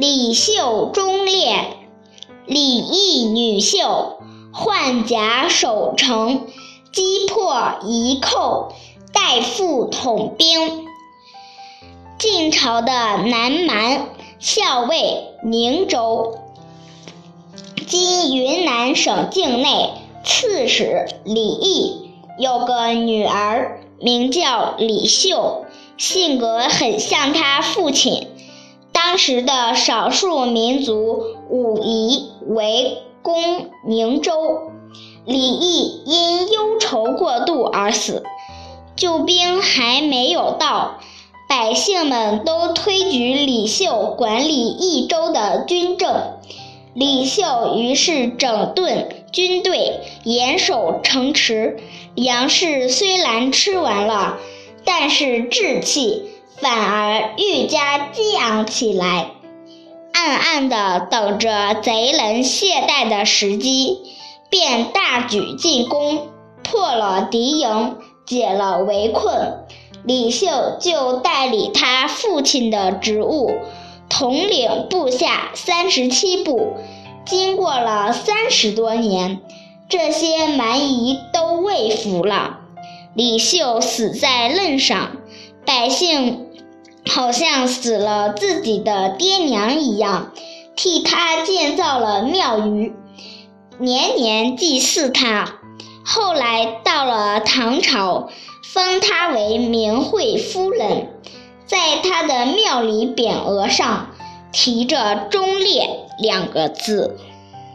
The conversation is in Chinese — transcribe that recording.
李秀忠烈，李毅女秀，换甲守城，击破夷寇，代父统兵。晋朝的南蛮校尉宁州，今云南省境内刺史李毅有个女儿，名叫李秀，性格很像他父亲。当时的少数民族武夷围攻宁州，李毅因忧愁过度而死。救兵还没有到，百姓们都推举李秀管理益州的军政。李秀于是整顿军队，严守城池，粮食虽然吃完了，但是志气。反而愈加激昂起来，暗暗地等着贼人懈怠的时机，便大举进攻，破了敌营，解了围困。李秀就代理他父亲的职务，统领部下三十七部。经过了三十多年，这些蛮夷都畏服了。李秀死在任上，百姓。好像死了自己的爹娘一样，替他建造了庙宇，年年祭祀他。后来到了唐朝，封他为明惠夫人，在他的庙里匾额上提着“忠烈”两个字。